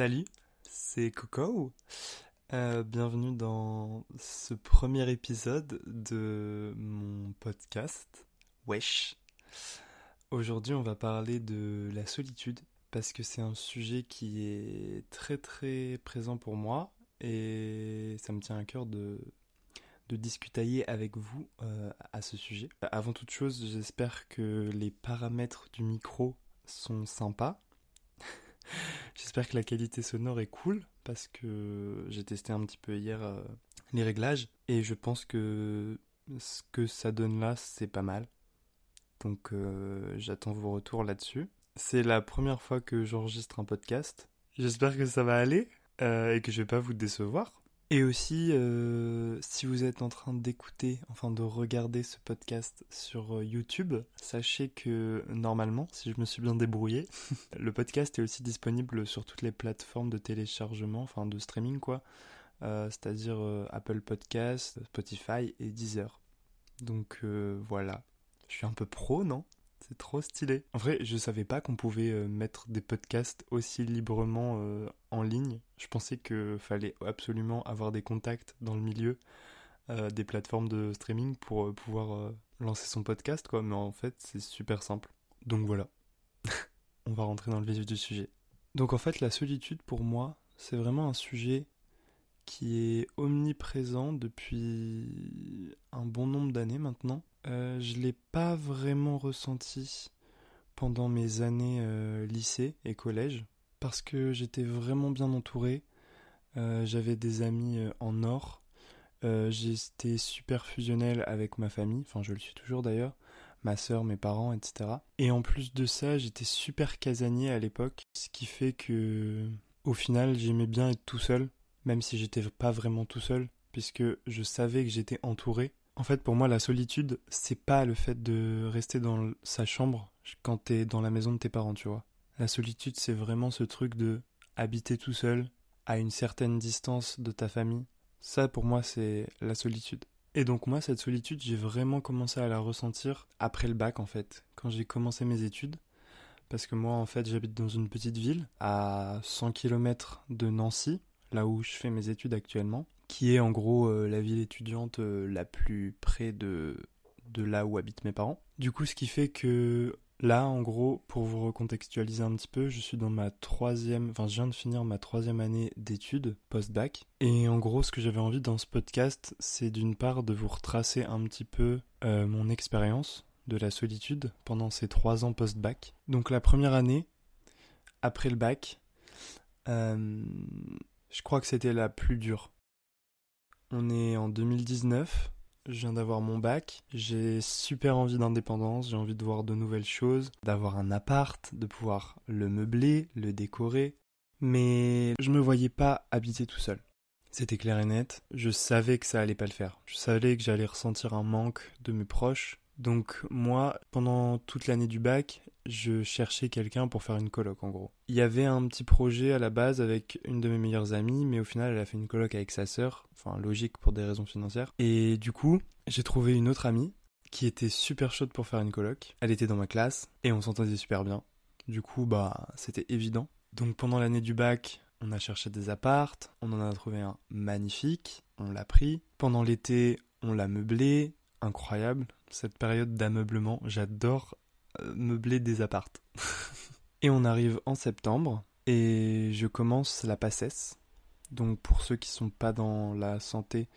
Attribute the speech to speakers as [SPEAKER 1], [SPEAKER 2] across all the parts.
[SPEAKER 1] Salut, c'est Coco. Euh, bienvenue dans ce premier épisode de mon podcast Wesh. Aujourd'hui, on va parler de la solitude parce que c'est un sujet qui est très très présent pour moi et ça me tient à cœur de, de discutailler avec vous euh, à ce sujet. Avant toute chose, j'espère que les paramètres du micro sont sympas. J'espère que la qualité sonore est cool parce que j'ai testé un petit peu hier euh, les réglages et je pense que ce que ça donne là, c'est pas mal. Donc euh, j'attends vos retours là-dessus. C'est la première fois que j'enregistre un podcast. J'espère que ça va aller euh, et que je vais pas vous décevoir. Et aussi, euh, si vous êtes en train d'écouter, enfin de regarder ce podcast sur euh, YouTube, sachez que normalement, si je me suis bien débrouillé, le podcast est aussi disponible sur toutes les plateformes de téléchargement, enfin de streaming quoi, euh, c'est-à-dire Apple Podcast, Spotify et Deezer. Donc voilà, je suis un peu pro, non? C'est trop stylé. En vrai, je savais pas qu'on pouvait euh, mettre des podcasts aussi librement euh, en ligne. Je pensais qu'il fallait absolument avoir des contacts dans le milieu euh, des plateformes de streaming pour pouvoir lancer son podcast, quoi. Mais en fait, c'est super simple. Donc voilà. On va rentrer dans le vif du sujet. Donc en fait, la solitude, pour moi, c'est vraiment un sujet qui est omniprésent depuis un bon nombre d'années maintenant. Euh, je l'ai pas vraiment ressenti pendant mes années euh, lycée et collège parce que j'étais vraiment bien entouré. Euh, J'avais des amis en or. J'étais super fusionnel avec ma famille, enfin je le suis toujours d'ailleurs, ma sœur, mes parents, etc. Et en plus de ça, j'étais super casanier à l'époque, ce qui fait que au final j'aimais bien être tout seul, même si j'étais pas vraiment tout seul, puisque je savais que j'étais entouré. En fait, pour moi, la solitude, c'est pas le fait de rester dans sa chambre quand t'es dans la maison de tes parents, tu vois. La solitude, c'est vraiment ce truc de habiter tout seul, à une certaine distance de ta famille. Ça, pour moi, c'est la solitude. Et donc, moi, cette solitude, j'ai vraiment commencé à la ressentir après le bac, en fait, quand j'ai commencé mes études. Parce que moi, en fait, j'habite dans une petite ville, à 100 km de Nancy, là où je fais mes études actuellement qui est en gros euh, la ville étudiante euh, la plus près de, là où habitent mes parents. Du coup, ce qui fait que là, en gros, pour vous recontextualiser un petit peu, je suis dans ma troisième, enfin, je viens de finir ma troisième année d'études post-bac. Et en gros, ce que j'avais envie dans ce podcast, c'est d'une part de vous retracer un petit peu euh, mon expérience de la solitude pendant ces trois ans post-bac. Donc la première année, après le bac, je crois que c'était la plus dure on est en 2019, je viens d'avoir mon bac, j'ai super envie d'indépendance, j'ai envie de voir de nouvelles choses, d'avoir un appart, de pouvoir le meubler, le décorer, mais je me voyais pas habiter tout seul. C'était clair et net, je savais que ça allait pas le faire. Je savais que j'allais ressentir un manque de mes proches. Donc moi, pendant toute l'année du bac, je cherchais quelqu'un pour faire une coloc en gros. Il y avait un petit projet à la base avec une de mes meilleures amies, mais au final elle a fait une coloc avec sa sœur, enfin logique pour des raisons financières. Et du coup, j'ai trouvé une autre amie qui était super chaude pour faire une coloc. Elle était dans ma classe et on s'entendait super bien. Du coup, bah c'était évident. Donc pendant l'année du bac, on a cherché des appartes, on en a trouvé un magnifique, on l'a pris. Pendant l'été, on l'a meublé, incroyable. Cette période d'ameublement, j'adore euh, meubler des appartes. et on arrive en septembre et je commence la PACES. Donc pour ceux qui sont pas dans la santé,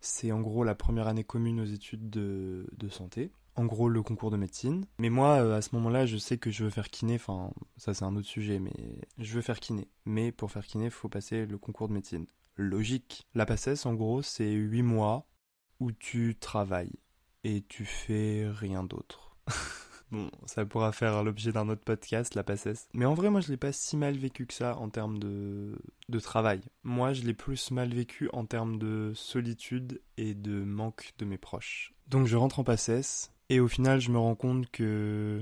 [SPEAKER 1] c'est en gros la première année commune aux études de, santé. en gros le concours de médecine. Mais moi, euh, à ce moment-là, je sais que je veux faire kiné, enfin, ça c'est un autre sujet, mais je veux faire kiné. Mais pour faire kiné, faut passer le concours de médecine. Logique. La PACES, en gros, c'est 8 mois où tu travailles et tu fais rien d'autre. Bon, ça pourra faire l'objet d'un autre podcast, la PACES. Mais en vrai, moi, je l'ai pas si mal vécu que ça en termes de, de travail. Moi, je l'ai plus mal vécu en termes de solitude et de manque de mes proches. Donc, je rentre en PACES et au final, je me rends compte que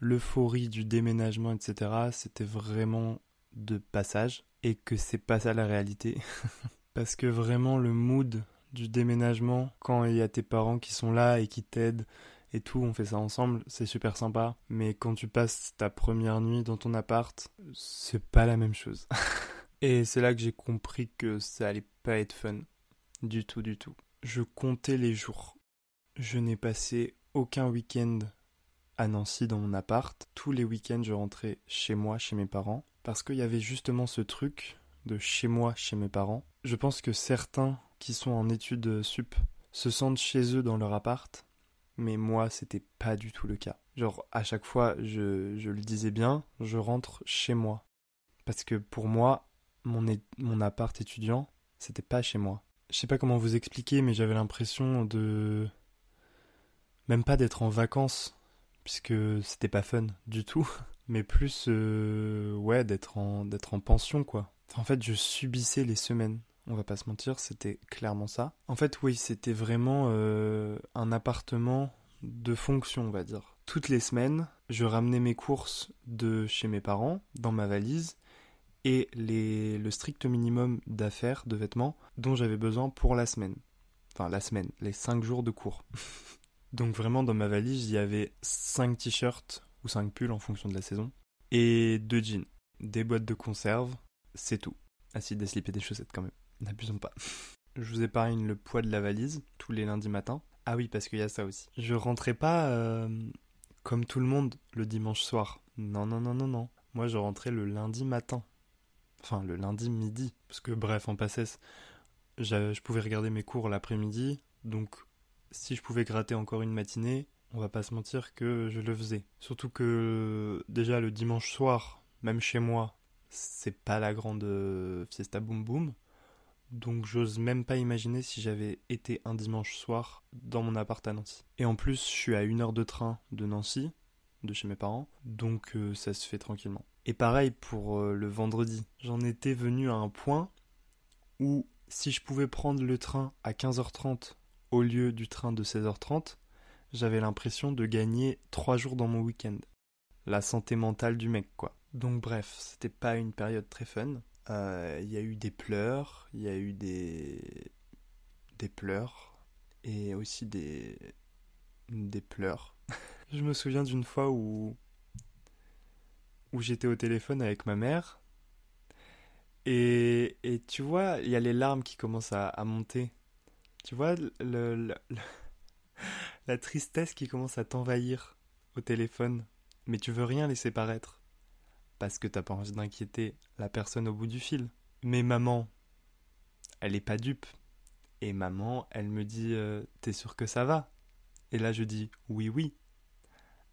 [SPEAKER 1] l'euphorie du déménagement, etc., c'était vraiment de passage et que c'est pas ça la réalité. Parce que vraiment, le mood du déménagement, quand il y a tes parents qui sont là et qui t'aident, et tout, on fait ça ensemble, c'est super sympa. Mais quand tu passes ta première nuit dans ton appart, c'est pas la même chose. et c'est là que j'ai compris que ça allait pas être fun. Du tout, du tout. Je comptais les jours. Je n'ai passé aucun week-end à Nancy dans mon appart. Tous les week-ends, je rentrais chez moi, chez mes parents. Parce qu'il y avait justement ce truc de chez moi, chez mes parents. Je pense que certains qui sont en études sup se sentent chez eux dans leur appart mais moi c'était pas du tout le cas. Genre à chaque fois je, je le disais bien, je rentre chez moi. Parce que pour moi, mon, mon appart étudiant, c'était pas chez moi. Je sais pas comment vous expliquer, mais j'avais l'impression de. Même pas d'être en vacances, puisque c'était pas fun du tout, mais plus, euh, ouais, d'être en, d'être en pension, quoi. En fait, je subissais les semaines on va pas se mentir, c'était clairement ça. En fait, oui, c'était vraiment euh, un appartement de fonction, on va dire. Toutes les semaines, je ramenais mes courses de chez mes parents dans ma valise et les, le strict minimum d'affaires, de vêtements dont j'avais besoin pour la semaine. Enfin, la semaine, les 5 jours de cours. Donc vraiment, dans ma valise, il y avait 5 t-shirts ou 5 pulls en fonction de la saison et deux jeans, des boîtes de conserve, c'est tout. Ah si, des slips et des chaussettes quand même. N'abusons pas. Je vous épargne le poids de la valise tous les lundis matins. Ah oui, parce qu'il y a ça aussi. Je rentrais pas euh, comme tout le monde le dimanche soir. Non, non, non, non, non. Moi, je rentrais le lundi matin. Enfin, le lundi midi. Parce que, bref, en passesse, je pouvais regarder mes cours l'après-midi. Donc, si je pouvais gratter encore une matinée, on va pas se mentir que je le faisais. Surtout que, déjà, le dimanche soir, même chez moi, c'est pas la grande euh, fiesta boum boum. Donc j'ose même pas imaginer si j'avais été un dimanche soir dans mon appart à Nancy. Et en plus, je suis à une heure de train de Nancy, de chez mes parents, donc euh, ça se fait tranquillement. Et pareil pour euh, le vendredi. J'en étais venu à un point où si je pouvais prendre le train à 15h30 au lieu du train de 16h30, j'avais l'impression de gagner 3 jours dans mon week-end. La santé mentale du mec, quoi. Donc bref, c'était pas une période très fun. Euh, il y a eu des pleurs, il y a eu des, des pleurs et aussi des, des pleurs. je me souviens d'une fois où, où j'étais au téléphone avec ma mère et, et tu vois, il y a les larmes qui commencent à, monter. Tu vois, le, la tristesse qui commence à t'envahir au téléphone, mais tu veux rien laisser paraître parce que t'as pas envie d'inquiéter la personne au bout du fil. Mais maman, elle est pas dupe. Et maman, elle me dit euh, T'es sûr que ça va? Et là je dis Oui, oui.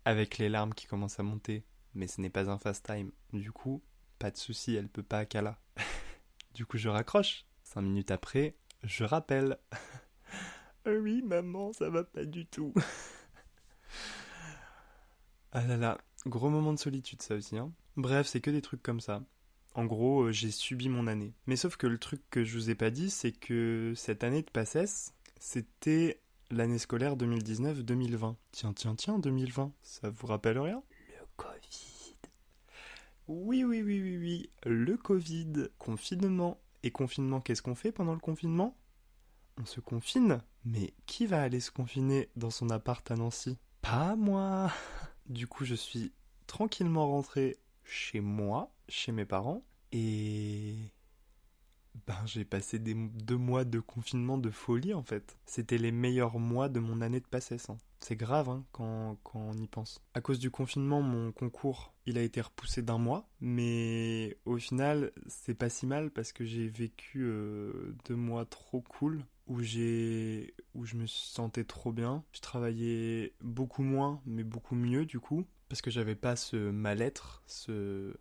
[SPEAKER 1] Avec les larmes qui commencent à monter. Mais ce n'est pas un fast time. Du coup, pas de souci, elle peut pas à du coup, je raccroche. Cinq minutes après, je rappelle. oui, maman, ça va pas du tout. ah là là, gros moment de solitude ça aussi, hein. Bref, c'est que des trucs comme ça. En gros, euh, j'ai subi mon année. Mais sauf que le truc que je vous ai pas dit, c'est que cette année de passesse, c'était l'année scolaire 2019-2020. Tiens, tiens, tiens, 2020, ça vous rappelle rien? Le Covid. Oui, oui, oui, oui, oui, le Covid. Confinement. Et confinement, qu'est-ce qu'on fait pendant le confinement? On se confine. Mais qui va aller se confiner dans son appart à Nancy? Pas moi Du coup, je suis tranquillement rentré chez moi, chez mes parents, et ben j'ai passé des deux mois de confinement de folie en fait. C'était les meilleurs mois de mon année de passesse. Hein. C'est grave hein, quand, on y pense. À cause du confinement, mon concours, il a été repoussé d'un mois, mais au final, c'est pas si mal parce que j'ai vécu euh, deux mois trop cool où j'ai où je me sentais trop bien. Je travaillais beaucoup moins mais beaucoup mieux du coup parce que j'avais pas ce mal-être, ce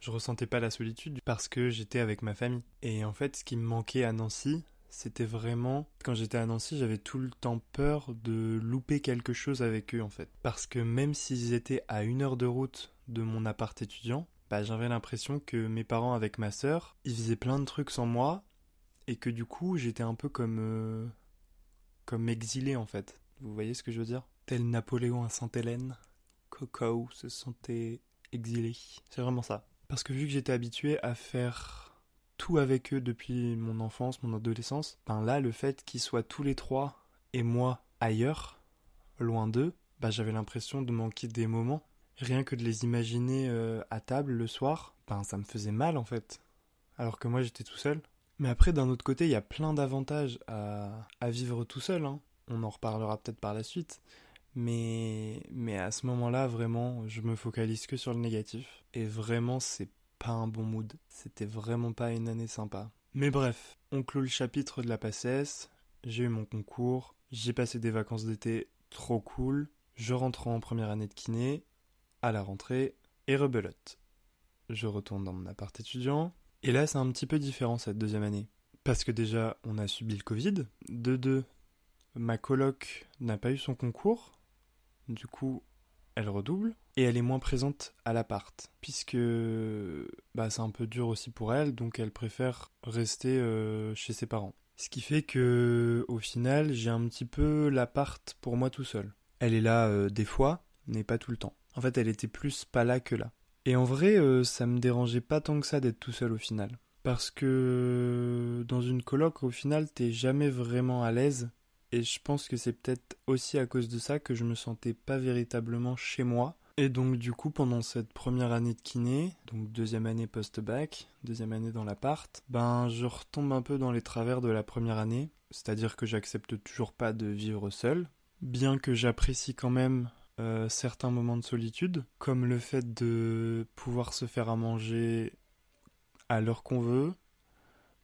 [SPEAKER 1] je ressentais pas la solitude parce que j'étais avec ma famille. Et en fait, ce qui me manquait à Nancy, c'était vraiment quand j'étais à Nancy, j'avais tout le temps peur de louper quelque chose avec eux en fait parce que même s'ils étaient à une heure de route de mon appart étudiant, bah, j'avais l'impression que mes parents avec ma sœur, ils faisaient plein de trucs sans moi et que du coup j'étais un peu comme euh, comme exilé en fait. Vous voyez ce que je veux dire? Tel Napoléon à Sainte-Hélène, Se sentait exilé. C'est vraiment ça. Parce que vu que j'étais habitué à faire tout avec eux depuis mon enfance, mon adolescence, ben là le fait qu'ils soient tous les trois et moi ailleurs, loin d'eux, bah j'avais l'impression de manquer des moments. Rien que de les imaginer euh, à table le soir, ben ça me faisait mal en fait. Alors que moi j'étais tout seul. Mais après, d'un autre côté, il y a plein d'avantages à, vivre tout seul. Hein. On en reparlera peut-être par la suite. Mais, mais à ce moment-là, vraiment, je me focalise que sur le négatif. Et vraiment, c'est pas un bon mood. C'était vraiment pas une année sympa. Mais bref, on clôt le chapitre de la PACES. J'ai eu mon concours. J'ai passé des vacances d'été trop cool. Je rentre en première année de kiné. À la rentrée. Et rebelote. Je retourne dans mon appart étudiant. Et là, c'est un petit peu différent cette deuxième année. Parce que déjà, on a subi le Covid. De deux, ma coloc n'a pas eu son concours. Du coup, elle redouble. Et elle est moins présente à l'appart. Puisque bah, c'est un peu dur aussi pour elle. Donc elle préfère rester euh, chez ses parents. Ce qui fait que, au final, j'ai un petit peu l'appart pour moi tout seul. Elle est là euh, des fois, mais pas tout le temps. En fait, elle était plus pas là que là. Et en vrai, euh, ça me dérangeait pas tant que ça d'être tout seul au final. Parce que dans une coloc, au final, t'es jamais vraiment à l'aise. Et je pense que c'est peut-être aussi à cause de ça que je me sentais pas véritablement chez moi. Et donc du coup, pendant cette première année de kiné, donc deuxième année post-bac, deuxième année dans l'appart, ben je retombe un peu dans les travers de la première année. C'est-à-dire que j'accepte toujours pas de vivre seul. Bien que j'apprécie quand même euh, certains moments de solitude, comme le fait de pouvoir se faire à manger à l'heure qu'on veut,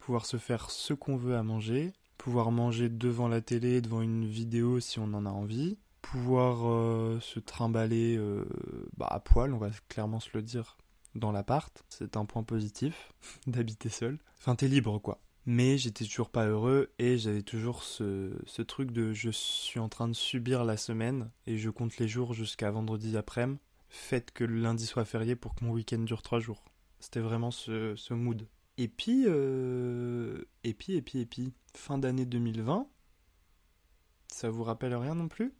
[SPEAKER 1] pouvoir se faire ce qu'on veut à manger, pouvoir manger devant la télé, devant une vidéo si on en a envie, pouvoir euh, se trimballer euh, bah, à poil, on va clairement se le dire, dans l'appart. C'est un point positif d'habiter seul. Enfin, t'es libre quoi mais j'étais toujours pas heureux et j'avais toujours ce, ce, truc de je suis en train de subir la semaine et je compte les jours jusqu'à vendredi après-midi. Faites que le lundi soit férié pour que mon week-end dure trois jours. C'était vraiment ce, ce, mood. Et puis, euh, et puis, et puis, et puis, fin d'année 2020, ça vous rappelle rien non plus?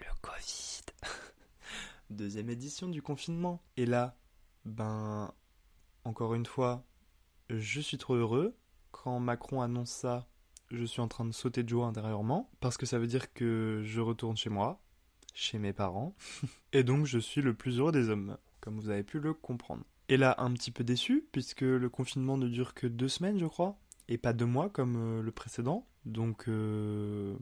[SPEAKER 1] Le Covid Deuxième édition du confinement. Et là, ben, encore une fois, je suis trop heureux quand Macron annonce ça, je suis en train de sauter de joie intérieurement, parce que ça veut dire que je retourne chez moi, chez mes parents, et donc je suis le plus heureux des hommes, comme vous avez pu le comprendre. Et là, un petit peu déçu, puisque le confinement ne dure que deux semaines, je crois, et pas deux mois comme euh, le précédent, donc euh,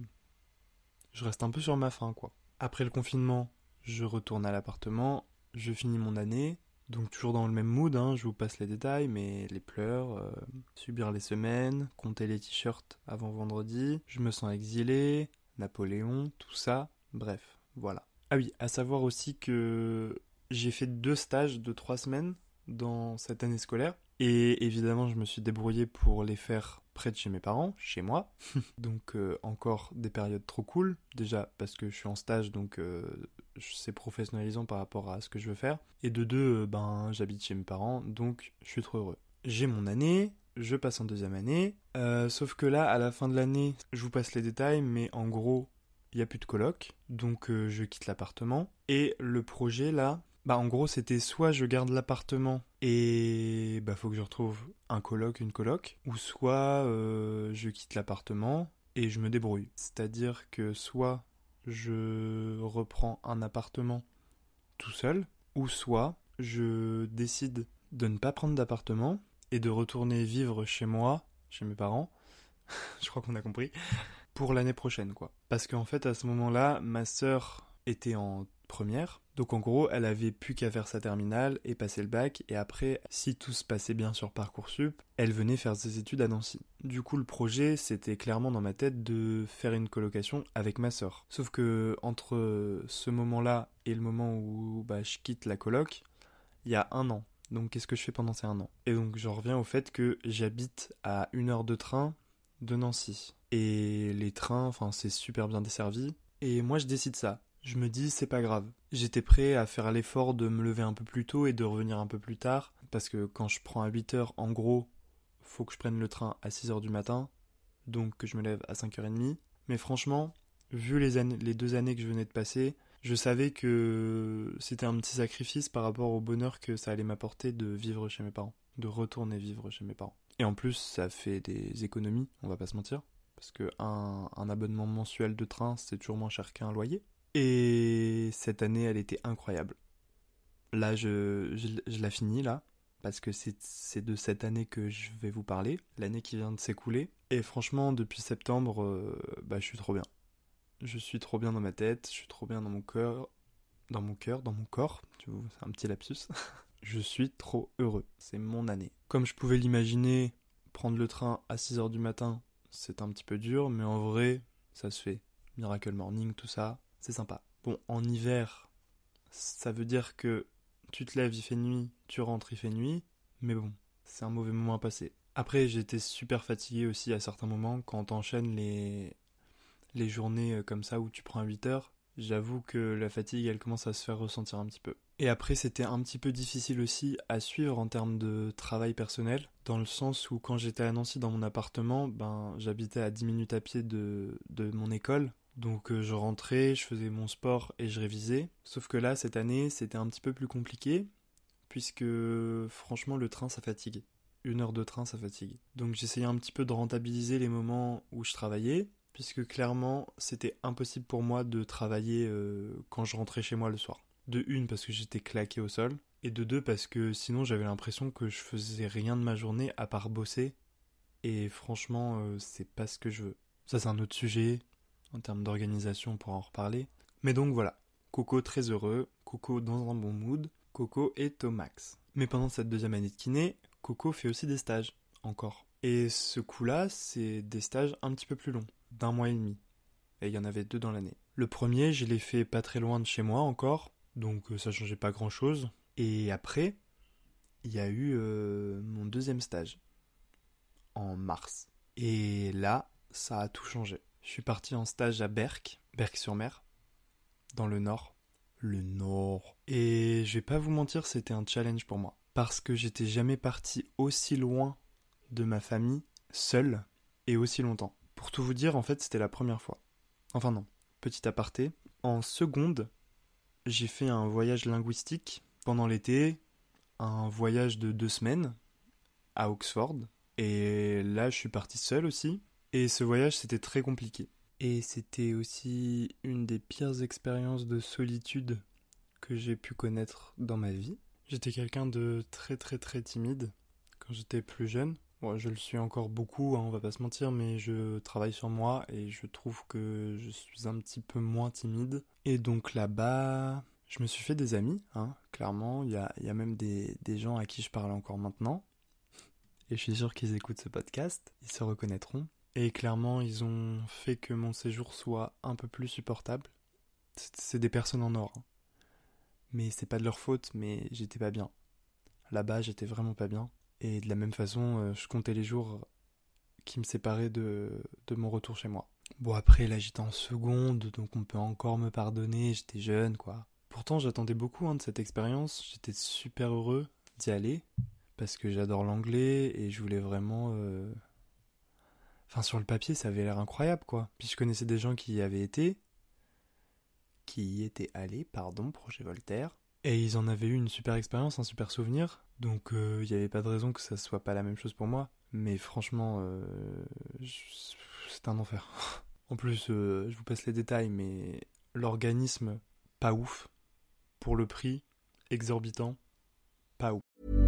[SPEAKER 1] je reste un peu sur ma faim, quoi. Après le confinement, je retourne à l'appartement, je finis mon année, donc toujours dans le même mood, hein, je vous passe les détails, mais les pleurs, euh, subir les semaines, compter les t-shirts avant vendredi, je me sens exilé, Napoléon, tout ça, bref, voilà. Ah oui, à savoir aussi que j'ai fait deux stages de trois semaines dans cette année scolaire, et évidemment je me suis débrouillé pour les faire près de chez mes parents, chez moi. donc euh, encore des périodes trop cool. Déjà parce que je suis en stage, donc euh, c'est professionnalisant par rapport à ce que je veux faire. Et de deux, euh, ben j'habite chez mes parents, donc je suis trop heureux. J'ai mon année, je passe en deuxième année. sauf que là, à la fin de l'année, je vous passe les détails, mais en gros, il n'y a plus de coloc, donc je quitte l'appartement. Et le projet là, bah en gros c'était soit je garde l'appartement et bah faut que je retrouve un coloc, une coloc, ou soit euh, je quitte l'appartement et je me débrouille. C'est-à-dire que soit je reprends un appartement tout seul, ou soit je décide de ne pas prendre d'appartement et de retourner vivre chez moi, chez mes parents. je crois qu'on a compris. Pour l'année prochaine, quoi. Parce qu'en fait, à ce moment-là, ma sœur était en première, Donc en gros, elle avait plus qu'à faire sa terminale et passer le bac, et après, si tout se passait bien sur Parcoursup, elle venait faire ses études à Nancy. Du coup, le projet, c'était clairement dans ma tête de faire une colocation avec ma sœur. Sauf que entre ce moment-là et le moment où bah, je quitte la coloc, il y a un an. Donc qu'est-ce que je fais pendant ces un an? Et donc j'en reviens au fait que j'habite à une heure de train de Nancy. Et les trains, enfin c'est super bien desservi. Et moi je décide ça. Je me dis c'est pas grave. J'étais prêt à faire l'effort de me lever un peu plus tôt et de revenir un peu plus tard. Parce que quand je prends à 8 heures, en gros, faut que je prenne le train à 6 heures du matin. Donc que je me lève à 5h30. Mais franchement, vu les, deux années que je venais de passer, je savais que c'était un petit sacrifice par rapport au bonheur que ça allait m'apporter de vivre chez mes parents, de retourner vivre chez mes parents. Et en plus, ça fait des économies, on va pas se mentir, parce que un, abonnement mensuel de train, c'est toujours moins cher qu'un loyer. Et cette année, elle était incroyable. Là, je, je, la finis, là, parce que c'est de cette année que je vais vous parler, l'année qui vient de s'écouler. Et franchement, depuis septembre, euh, bah, je suis trop bien. Je suis trop bien dans ma tête, je suis trop bien dans mon cœur, dans mon cœur, dans mon corps. C'est un petit lapsus. je suis trop heureux. C'est mon année. Comme je pouvais l'imaginer, prendre le train à 6h du matin, c'est un petit peu dur, mais en vrai, ça se fait. Miracle Morning, tout ça, c'est sympa. Bon, en hiver, ça veut dire que tu te lèves, il fait nuit, tu rentres, il fait nuit, mais bon, c'est un mauvais moment à passer. Après, j'étais super fatigué aussi à certains moments quand t'enchaînes les, les journées euh, comme ça où tu prends 8 heures, j'avoue que la fatigue, elle commence à se faire ressentir un petit peu. Et après, c'était un petit peu difficile aussi à suivre en termes de travail personnel, dans le sens où quand j'étais à Nancy dans mon appartement, ben, j'habitais à 10 minutes à pied de, de mon école. Donc euh, je rentrais, je faisais mon sport et je révisais. Sauf que là, cette année, c'était un petit peu plus compliqué, puisque franchement, le train, ça fatigue. Une heure de train, ça fatigue. Donc j'essayais un petit peu de rentabiliser les moments où je travaillais, puisque clairement c'était impossible pour moi de travailler euh, quand je rentrais chez moi le soir. De une parce que j'étais claqué au sol, et de deux parce que sinon j'avais l'impression que je faisais rien de ma journée à part bosser, et franchement euh, c'est pas ce que je veux. Ça c'est un autre sujet, en termes d'organisation pour en reparler. Mais donc voilà, Coco très heureux, Coco dans un bon mood, Coco est au max. Mais pendant cette deuxième année de kiné, Coco fait aussi des stages, encore. Et ce coup-là, c'est des stages un petit peu plus longs d'un mois et demi. Et il y en avait deux dans l'année. Le premier, je l'ai fait pas très loin de chez moi encore, donc euh, ça changeait pas grand chose. Et après, il y a eu euh, mon deuxième stage, en mars. Et là, ça a tout changé. Je suis parti en stage à Berck, Berck-sur-Mer, dans le nord. Le nord. Et je vais pas vous mentir, c'était un challenge pour moi. Parce que j'étais jamais parti aussi loin de ma famille, seul, et aussi longtemps. Pour tout vous dire, en fait, c'était la première fois. Enfin non, petit aparté. En seconde, j'ai fait un voyage linguistique pendant l'été, un voyage de deux semaines à Oxford. Et là, je suis parti seul aussi. Et ce voyage, c'était très compliqué. Et c'était aussi une des pires expériences de solitude que j'ai pu connaître dans ma vie. J'étais quelqu'un de très très très timide quand j'étais plus jeune je le suis encore beaucoup, hein, on va pas se mentir, mais je travaille sur moi et je trouve que je suis un petit peu moins timide. Et donc là-bas, je me suis fait des amis, hein, clairement. Il y a, y a, même des, des, gens à qui je parle encore maintenant. Et je suis sûr qu'ils écoutent ce podcast, ils se reconnaîtront. Et clairement, ils ont fait que mon séjour soit un peu plus supportable. C'est des personnes en or. Hein. Mais c'est pas de leur faute, mais j'étais pas bien. Là-bas, j'étais vraiment pas bien. Et de la même façon, euh, je comptais les jours qui me séparaient de, mon retour chez moi. Bon, après, là, j'étais en seconde, donc on peut encore me pardonner, j'étais jeune, quoi. Pourtant, j'attendais beaucoup hein, de cette expérience, j'étais super heureux d'y aller, parce que j'adore l'anglais et je voulais vraiment. Euh, enfin, sur le papier, ça avait l'air incroyable, quoi. Puis je connaissais des gens qui y avaient été, qui y étaient allés, pardon, projet Voltaire, et ils en avaient eu une super expérience, un super souvenir. Donc euh, il n'y avait pas de raison que ça soit pas la même chose pour moi. Mais franchement, euh, c'est un enfer. en plus, euh, je vous passe les détails, mais l'organisme, pas ouf. Pour le prix, exorbitant, pas ouf.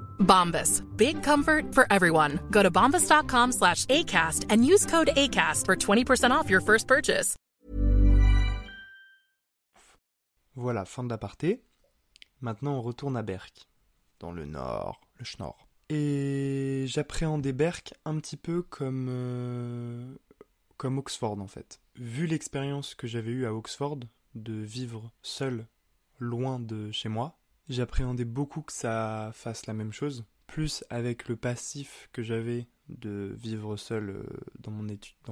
[SPEAKER 2] Bombas. Big comfort for everyone. Go to bombas.com slash ACAST and use code ACAST for 20% off your first purchase.
[SPEAKER 1] Voilà, fin de l'aparté. Maintenant, on retourne à Berck, dans le nord, le Schnorr. Et j'appréhendais Berck un petit peu comme, euh, comme Oxford, en fait. Vu l'expérience que j'avais eue à Oxford, de vivre seul, loin de chez moi, j'appréhendais beaucoup que ça fasse la même chose. Plus avec le passif que j'avais de vivre seul euh, dans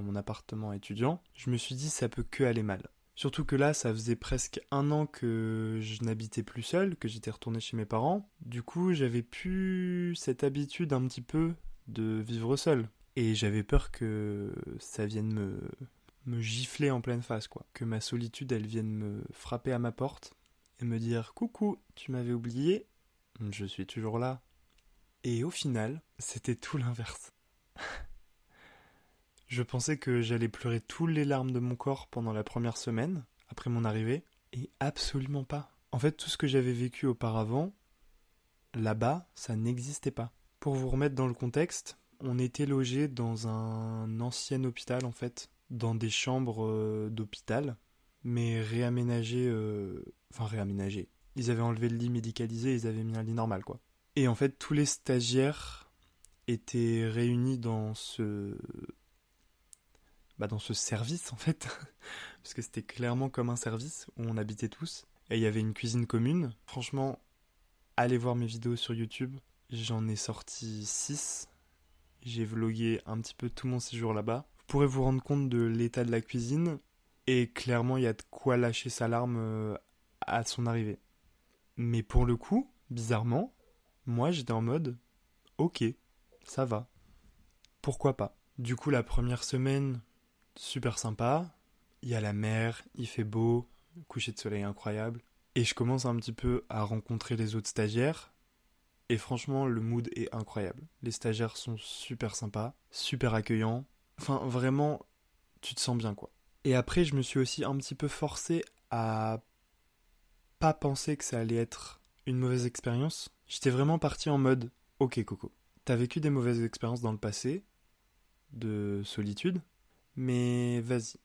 [SPEAKER 1] mon, appartement étudiant, je me suis dit ça peut que aller mal. Surtout que là, ça faisait presque un an que je n'habitais plus seul, que j'étais retourné chez mes parents. Du coup, j'avais plus cette habitude un petit peu de vivre seul. Et j'avais peur que ça vienne me, me gifler en pleine face, quoi. Que ma solitude, elle vienne me frapper à ma porte et me dire Coucou, tu m'avais oublié, je suis toujours là. Et au final, c'était tout l'inverse. Je pensais que j'allais pleurer toutes les larmes de mon corps pendant la première semaine, après mon arrivée, et absolument pas. En fait, tout ce que j'avais vécu auparavant, là-bas, ça n'existait pas. Pour vous remettre dans le contexte, on était logé dans un ancien hôpital, en fait, dans des chambres euh, d'hôpital, mais réaménagées, euh, enfin réaménagées. Ils avaient enlevé le lit médicalisé, ils avaient mis un lit normal, quoi. Et en fait, tous les stagiaires étaient réunis dans ce bah, dans ce service en fait, parce que c'était clairement comme un service où on habitait tous, et il y avait une cuisine commune. Franchement, allez voir mes vidéos sur YouTube, j'en ai sorti 6, j'ai vlogué un petit peu tout mon séjour là-bas. Vous pourrez vous rendre compte de l'état de la cuisine, et clairement il y a de quoi lâcher sa larme euh, à son arrivée. Mais pour le coup, bizarrement, moi j'étais en mode, ok, ça va, pourquoi pas? Du coup, la première semaine, super sympa. Il y a la mer, il fait beau, coucher de soleil incroyable. Et je commence un petit peu à rencontrer les autres stagiaires. Et franchement, le mood est incroyable. Les stagiaires sont super sympas, super accueillants. Enfin, vraiment, tu te sens bien, quoi. Et après, je me suis aussi un petit peu forcé à pas penser que ça allait être une mauvaise expérience. J'étais vraiment parti en mode, ok Coco, t'as vécu des mauvaises expériences dans le passé, de solitude, mais vas-y.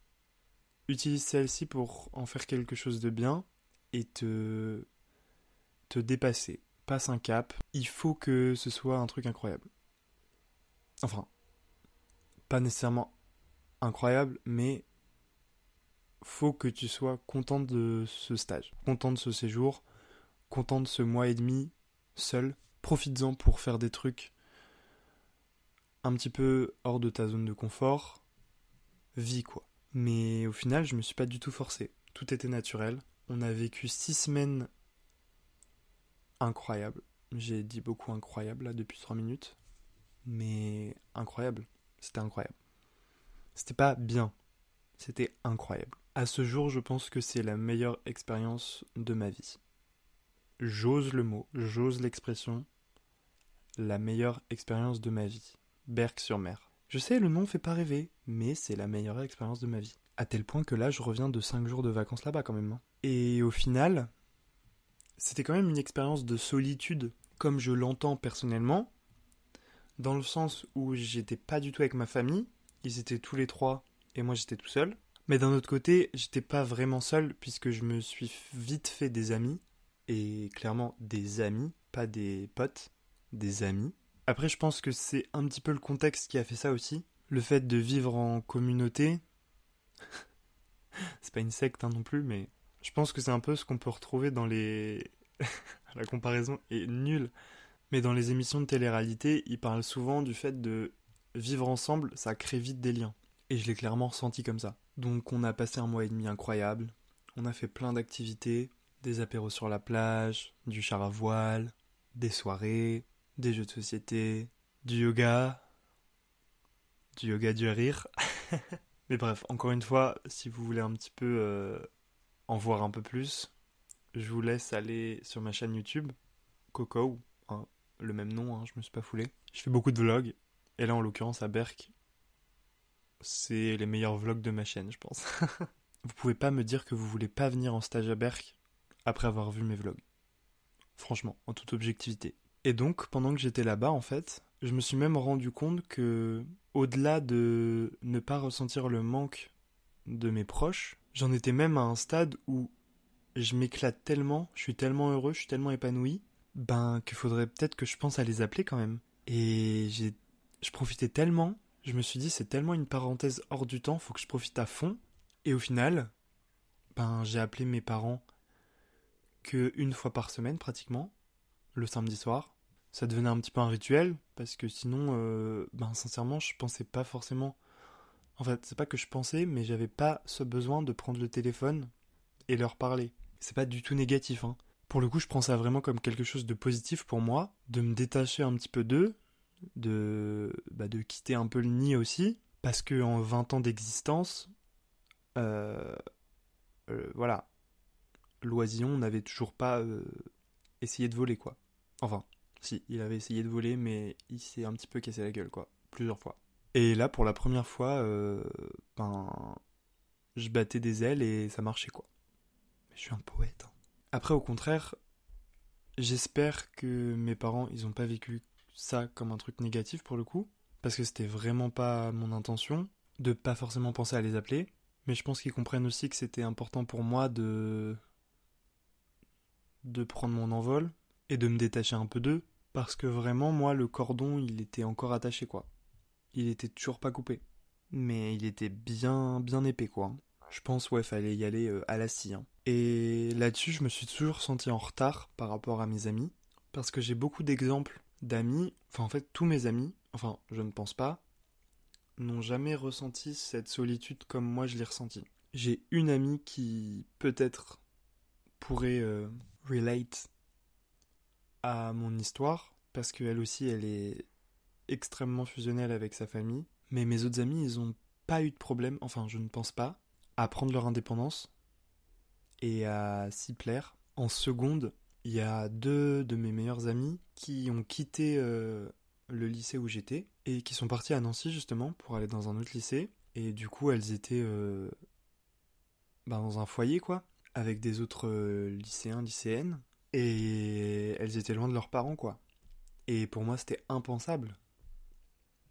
[SPEAKER 1] Utilise celle-ci pour en faire quelque chose de bien et te te dépasser. Passe un cap. Il faut que ce soit un truc incroyable. Enfin, pas nécessairement incroyable, mais faut que tu sois content de ce stage, content de ce séjour, content de ce mois et demi seul. Profites-en pour faire des trucs un petit peu hors de ta zone de confort, vie quoi. Mais au final, je me suis pas du tout forcé. Tout était naturel. On a vécu six semaines incroyables. J'ai dit beaucoup incroyable là depuis trois minutes. Mais incroyable. C'était incroyable. C'était pas bien. C'était incroyable. À ce jour, je pense que c'est la meilleure expérience de ma vie. J'ose le mot, j'ose l'expression. La meilleure expérience de ma vie. Berck-sur-Mer. Je sais, le nom fait pas rêver, mais c'est la meilleure expérience de ma vie. À tel point que là, je reviens de 5 jours de vacances là-bas quand même. hein. Et au final, c'était quand même une expérience de solitude, comme je l'entends personnellement, dans le sens où j'étais pas du tout avec ma famille, ils étaient tous les trois et moi j'étais tout seul. Mais d'un autre côté, j'étais pas vraiment seul puisque je me suis vite fait des amis, et clairement des amis, pas des potes, des amis. Après, je pense que c'est un petit peu le contexte qui a fait ça aussi. Le fait de vivre en communauté. c'est pas une secte hein, non plus, mais je pense que c'est un peu ce qu'on peut retrouver dans les. La comparaison est nulle. Mais dans les émissions de télé-réalité, ils parlent souvent du fait de vivre ensemble, ça crée vite des liens. Et je l'ai clairement ressenti comme ça. Donc on a passé un mois et demi incroyable. On a fait plein d'activités, des apéros sur la plage, du char à voile, des soirées, des jeux de société, du yoga, du yoga du rire. Mais bref, encore une fois, si vous voulez un petit peu euh, en voir un peu plus, je vous laisse aller sur ma chaîne YouTube, Coco, hein, le même nom, hein, je me suis pas foulé. Je fais beaucoup de vlogs, et là en l'occurrence à Berck, c'est les meilleurs vlogs de ma chaîne, je pense. vous pouvez pas me dire que vous voulez pas venir en stage à Berck après avoir vu mes vlogs. Franchement, en toute objectivité. Et donc, pendant que j'étais là-bas, en fait, je me suis même rendu compte que, au-delà de ne pas ressentir le manque de mes proches, j'en étais même à un stade où je m'éclate tellement, je suis tellement heureux, je suis tellement épanoui, ben qu'il faudrait peut-être que je pense à les appeler quand même. Et j'ai, je profitais tellement, je me suis dit c'est tellement une parenthèse hors du temps, faut que je profite à fond. Et au final, ben j'ai appelé mes parents que une fois par semaine pratiquement, le samedi soir ça devenait un petit peu un rituel parce que sinon, euh, ben sincèrement, je pensais pas forcément. En fait, c'est pas que je pensais, mais j'avais pas ce besoin de prendre le téléphone et leur parler. C'est pas du tout négatif. Hein. Pour le coup, je prends ça vraiment comme quelque chose de positif pour moi, de me détacher un petit peu d'eux, de, bah, de quitter un peu le nid aussi, parce que en 20 ans d'existence, euh, euh, voilà, l'oisillon n'avait toujours pas essayé de voler, quoi. Enfin, si, il avait essayé de voler, mais il s'est un petit peu cassé la gueule, quoi. Plusieurs fois. Et là, pour la première fois, euh, ben, je battais des ailes et ça marchait, quoi. Mais je suis un poète. Hein. Après, au contraire, j'espère que mes parents, ils ont pas vécu ça comme un truc négatif pour le coup, parce que c'était vraiment pas mon intention de pas forcément penser à les appeler. Mais je pense qu'ils comprennent aussi que c'était important pour moi de de prendre mon envol et de me détacher un peu d'eux parce que vraiment, moi, le cordon, il était encore attaché, quoi. Il était toujours pas coupé. Mais il était bien, bien épais, quoi. Je pense, ouais, fallait y aller euh, à la scie. Hein. Et là-dessus, je me suis toujours senti en retard par rapport à mes amis. Parce que j'ai beaucoup d'exemples d'amis, enfin, en fait, tous mes amis, enfin, je ne pense pas, n'ont jamais ressenti cette solitude comme moi je l'ai ressenti. J'ai une amie qui, peut-être, pourrait euh, relate à mon histoire, parce qu'elle aussi, elle est extrêmement fusionnelle avec sa famille. Mais mes autres amis, ils ont pas eu de problème, enfin je ne pense pas, à prendre leur indépendance et à s'y plaire. En seconde, il y a deux de mes meilleurs amis qui ont quitté euh, le lycée où j'étais et qui sont partis à Nancy justement pour aller dans un autre lycée. Et du coup, elles étaient euh, ben, dans un foyer quoi, avec des autres euh, lycéens, lycéennes. Et elles étaient loin de leurs parents, quoi. Et pour moi, c'était impensable.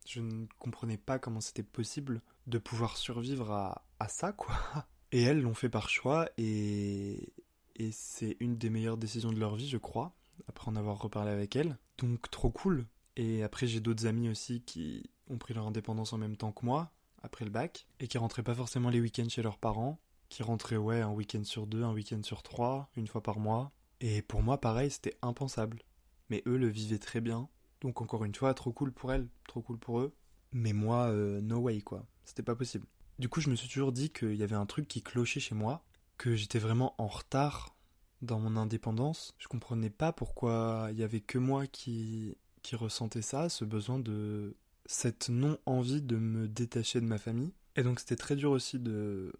[SPEAKER 1] Je ne comprenais pas comment c'était possible de pouvoir survivre à, à ça, quoi. Et elles l'ont fait par choix, et, et c'est une des meilleures décisions de leur vie, je crois, après en avoir reparlé avec elles. Donc, trop cool. Et après, j'ai d'autres amis aussi qui ont pris leur indépendance en même temps que moi, après le bac, et qui rentraient pas forcément les week-ends chez leurs parents, qui rentraient, ouais, un week-end sur deux, un week-end sur trois, une fois par mois, et pour moi, pareil, c'était impensable. Mais eux le vivaient très bien. Donc encore une fois, trop cool pour elles, trop cool pour eux. Mais moi, euh, no way, quoi. C'était pas possible. Du coup, je me suis toujours dit qu'il y avait un truc qui clochait chez moi, que j'étais vraiment en retard dans mon indépendance. Je comprenais pas pourquoi il y avait que moi qui, qui ressentais ça, ce besoin de cette non-envie de me détacher de ma famille. Et donc c'était très dur aussi de,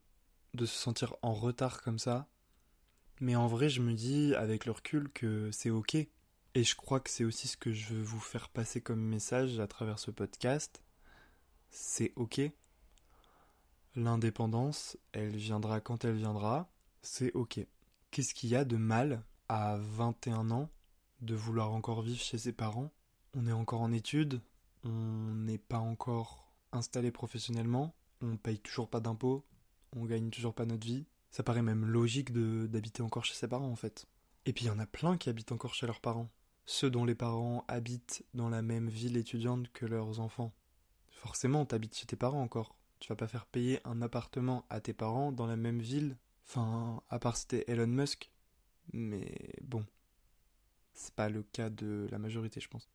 [SPEAKER 1] de se sentir en retard comme ça, mais en vrai, je me dis avec le recul que c'est ok. Et je crois que c'est aussi ce que je veux vous faire passer comme message à travers ce podcast. C'est ok. L'indépendance, elle viendra quand elle viendra. C'est ok. Qu'est-ce qu'il y a de mal à 21 ans de vouloir encore vivre chez ses parents? On est encore en études, on n'est pas encore installé professionnellement, on paye toujours pas d'impôts, on gagne toujours pas notre vie. Ça paraît même logique d'habiter encore chez ses parents en fait. Et puis il y en a plein qui habitent encore chez leurs parents. Ceux dont les parents habitent dans la même ville étudiante que leurs enfants. Forcément, t'habites chez tes parents encore. Tu vas pas faire payer un appartement à tes parents dans la même ville. Enfin, à part c'était Elon Musk. Mais bon. c'est pas le cas de la majorité, je pense.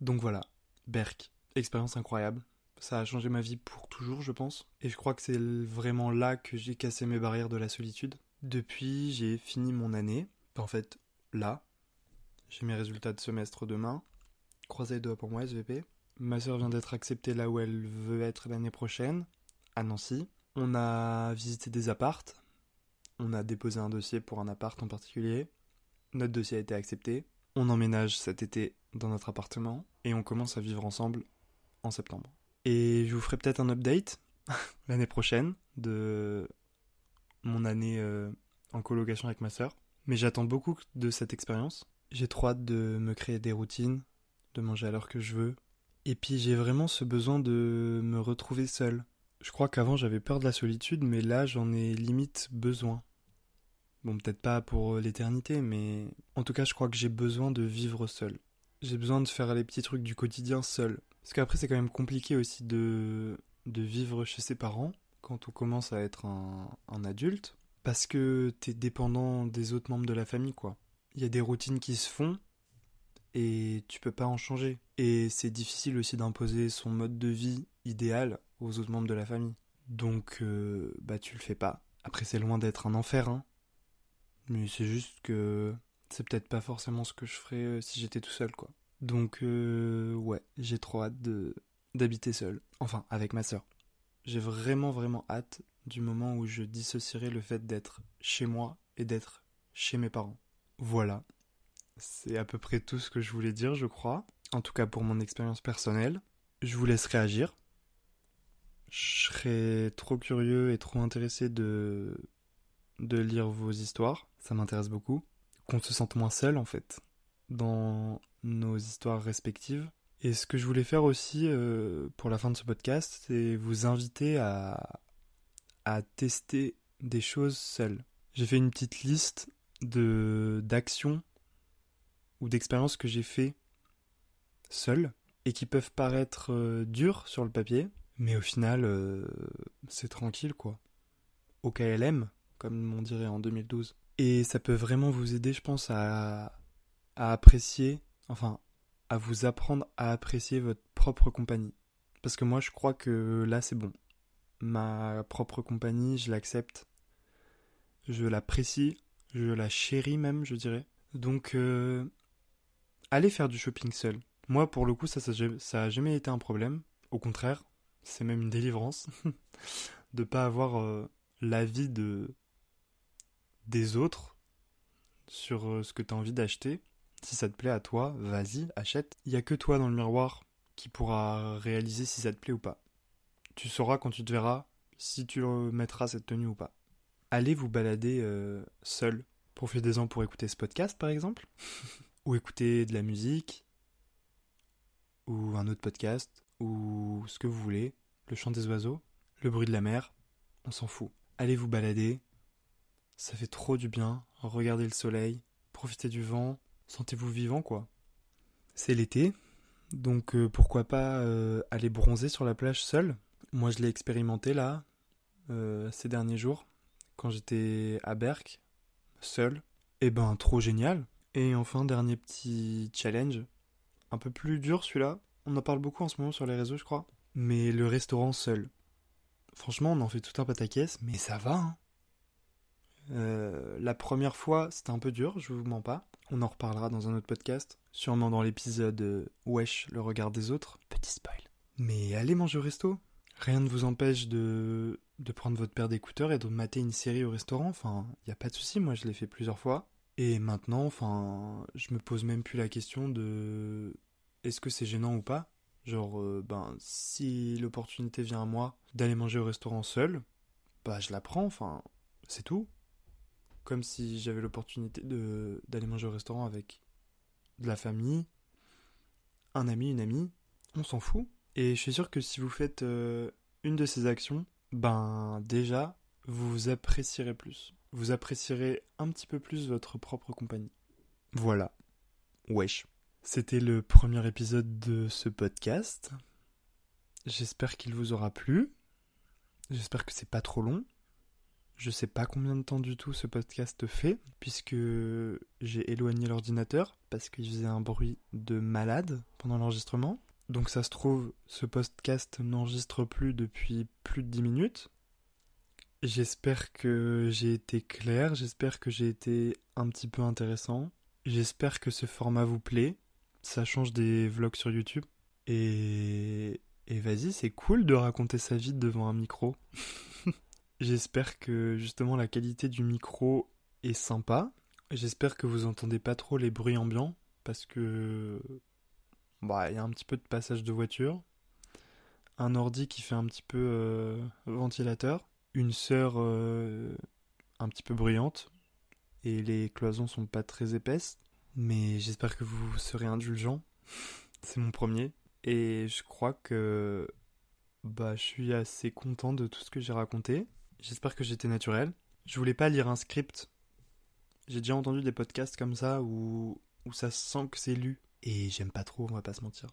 [SPEAKER 1] Donc voilà, Berk, expérience incroyable. Ça a changé ma vie pour toujours, je pense. Et je crois que c'est vraiment là que j'ai cassé mes barrières de la solitude. Depuis, j'ai fini mon année. En fait, là, j'ai mes résultats de semestre demain. Croisez les doigts pour moi, SVP. Ma soeur vient d'être acceptée là où elle veut être l'année prochaine, à Nancy. On a visité des appartes. On a déposé un dossier pour un appart en particulier. Notre dossier a été accepté. On emménage cet été dans notre appartement et on commence à vivre ensemble en septembre. Et je vous ferai peut-être un update l'année prochaine de mon année euh, en colocation avec ma sœur. Mais j'attends beaucoup de cette expérience. J'ai trop hâte de me créer des routines, de manger à l'heure que je veux. Et puis j'ai vraiment ce besoin de me retrouver seul. Je crois qu'avant j'avais peur de la solitude, mais là j'en ai limite besoin. Bon, peut-être pas pour l'éternité, mais en tout cas je crois que j'ai besoin de vivre seul. J'ai besoin de faire les petits trucs du quotidien seul. Parce qu'après c'est quand même compliqué aussi de, de vivre chez ses parents quand on commence à être un, un adulte. Parce que t'es dépendant des autres membres de la famille, quoi. Il y a des routines qui se font et tu peux pas en changer. Et c'est difficile aussi d'imposer son mode de vie idéal aux autres membres de la famille. Donc, euh, bah tu le fais pas. Après, c'est loin d'être un enfer, hein. Mais c'est juste que c'est peut-être pas forcément ce que je ferais euh, si j'étais tout seul, quoi. Donc, euh, ouais, j'ai trop hâte de d'habiter seul. Enfin, avec ma sœur. J'ai vraiment, vraiment hâte du moment où je dissocierai le fait d'être chez moi et d'être chez mes parents. Voilà. C'est à peu près tout ce que je voulais dire, je crois. En tout cas pour mon expérience personnelle. Je vous laisse réagir. Je serais trop curieux et trop intéressé de, de lire vos histoires. Ça m'intéresse beaucoup. Qu'on se sente moins seul, en fait, dans nos histoires respectives. Et ce que je voulais faire aussi euh, pour la fin de ce podcast, c'est vous inviter à, à tester des choses seul. J'ai fait une petite liste de d'actions ou d'expériences que j'ai fait seul et qui peuvent paraître euh, dures sur le papier, mais au final euh, c'est tranquille quoi. Au KLM, comme on dirait en 2012. Et ça peut vraiment vous aider, je pense, à, apprécier, enfin, à vous apprendre à apprécier votre propre compagnie. Parce que moi, je crois que là, c'est bon. Ma propre compagnie, je l'accepte. Je l'apprécie. Je la chéris même, je dirais. Donc, euh, allez faire du shopping seul. Moi, pour le coup, ça, ça, ça a jamais été un problème. Au contraire, c'est même une délivrance de pas avoir euh, l'avis de des autres sur euh, ce que tu as envie d'acheter. Si ça te plaît à toi, vas-y, achète. Il y a que toi dans le miroir qui pourra réaliser si ça te plaît ou pas. Tu sauras quand tu te verras si tu mettras cette tenue ou pas. Allez vous balader euh, seul. Profitez-en pour écouter ce podcast par exemple, ou écouter de la musique, ou un autre podcast, ou ce que vous voulez, le chant des oiseaux, le bruit de la mer, on s'en fout. Allez vous balader, ça fait trop du bien, regardez le soleil, profitez du vent, sentez-vous vivant quoi. C'est l'été, donc euh, pourquoi pas euh, aller bronzer sur la plage seul? Moi je l'ai expérimenté là, euh, ces derniers jours, quand j'étais à Berck, seul. Et ben trop génial. Et enfin dernier petit challenge, un peu plus dur celui-là. On en parle beaucoup en ce moment sur les réseaux je crois. Mais le restaurant seul. Franchement on en fait tout un pataquès, mais ça va hein. la première fois, c'était un peu dur, je vous mens pas. On en reparlera dans un autre podcast, sûrement dans l'épisode euh, Wesh, le regard des autres. Petit spoil. Mais allez manger au resto. Rien ne vous empêche de, de prendre votre paire d'écouteurs et de mater une série au restaurant. Enfin, y a pas de souci, moi je l'ai fait plusieurs fois. Et maintenant, enfin, je me pose même plus la question de est-ce que c'est gênant ou pas? Genre, euh, ben, si l'opportunité vient à moi d'aller manger au restaurant seul, bah je la prends, enfin, c'est tout comme si j'avais l'opportunité d'aller manger au restaurant avec de la famille, un ami, une amie, on s'en fout. Et je suis sûr que si vous faites euh, une de ces actions, ben déjà, vous apprécierez plus. Vous apprécierez un petit peu plus votre propre compagnie. Voilà. Wesh. C'était le premier épisode de ce podcast. J'espère qu'il vous aura plu. J'espère que c'est pas trop long. Je sais pas combien de temps du tout ce podcast fait, puisque j'ai éloigné l'ordinateur parce qu'il faisait un bruit de malade pendant l'enregistrement. Donc ça se trouve, ce podcast n'enregistre plus depuis plus de 10 minutes. J'espère que j'ai été clair, j'espère que j'ai été un petit peu intéressant. J'espère que ce format vous plaît. Ça change des vlogs sur YouTube. Et, et vas-y, c'est cool de raconter sa vie devant un micro. J'espère que justement la qualité du micro est sympa. J'espère que vous entendez pas trop les bruits ambiants parce que bah il y a un petit peu de passage de voiture, un ordi qui fait un petit peu euh, ventilateur, une sœur euh, un petit peu bruyante et les cloisons sont pas très épaisses. Mais j'espère que vous serez indulgent. C'est mon premier et je crois que bah je suis assez content de tout ce que j'ai raconté. J'espère que j'étais naturel. Je voulais pas lire un script. J'ai déjà entendu des podcasts comme ça où, où ça sent que c'est lu. Et j'aime pas trop, on va pas se mentir.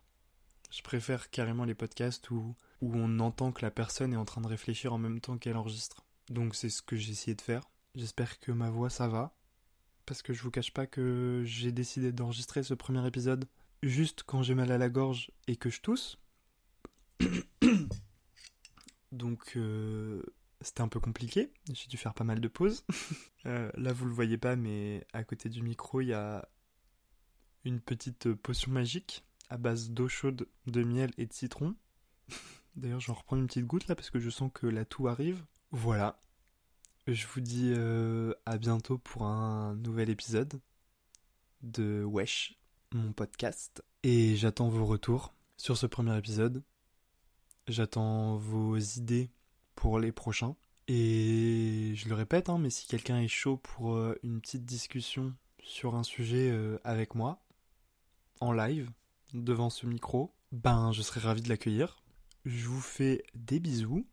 [SPEAKER 1] Je préfère carrément les podcasts où, où on entend que la personne est en train de réfléchir en même temps qu'elle enregistre. Donc c'est ce que j'ai essayé de faire. J'espère que ma voix ça va. Parce que je vous cache pas que j'ai décidé d'enregistrer ce premier épisode juste quand j'ai mal à la gorge et que je tousse. Donc euh, c'était un peu compliqué, j'ai dû faire pas mal de pauses. Euh, là vous le voyez pas mais à côté du micro il y a une petite potion magique à base d'eau chaude, de miel et de citron. D'ailleurs j'en reprends une petite goutte là parce que je sens que la toux arrive. Voilà. Je vous dis euh, à bientôt pour un nouvel épisode de Wesh, mon podcast. Et j'attends vos retours sur ce premier épisode. J'attends vos idées pour les prochains. Et je le répète, hein, mais si quelqu'un est chaud pour euh, une petite discussion sur un sujet euh, avec moi, en live, devant ce micro, ben je serais ravi de l'accueillir. Je vous fais des bisous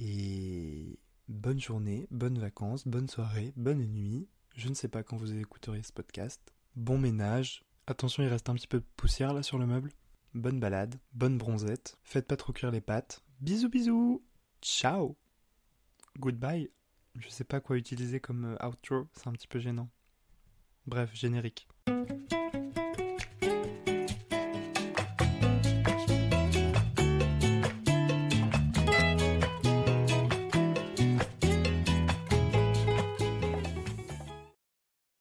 [SPEAKER 1] et bonne journée, bonnes vacances, bonne soirée, bonne nuit. Je ne sais pas quand vous écouterez ce podcast. Bon ménage. Attention, il reste un petit peu de poussière là sur le meuble. Bonne balade, bonne bronzette. Faites pas trop cuire les pâtes. Bisous bisous. Ciao. Goodbye. Je sais pas quoi utiliser comme euh, outro, c'est un petit peu gênant. Bref, générique.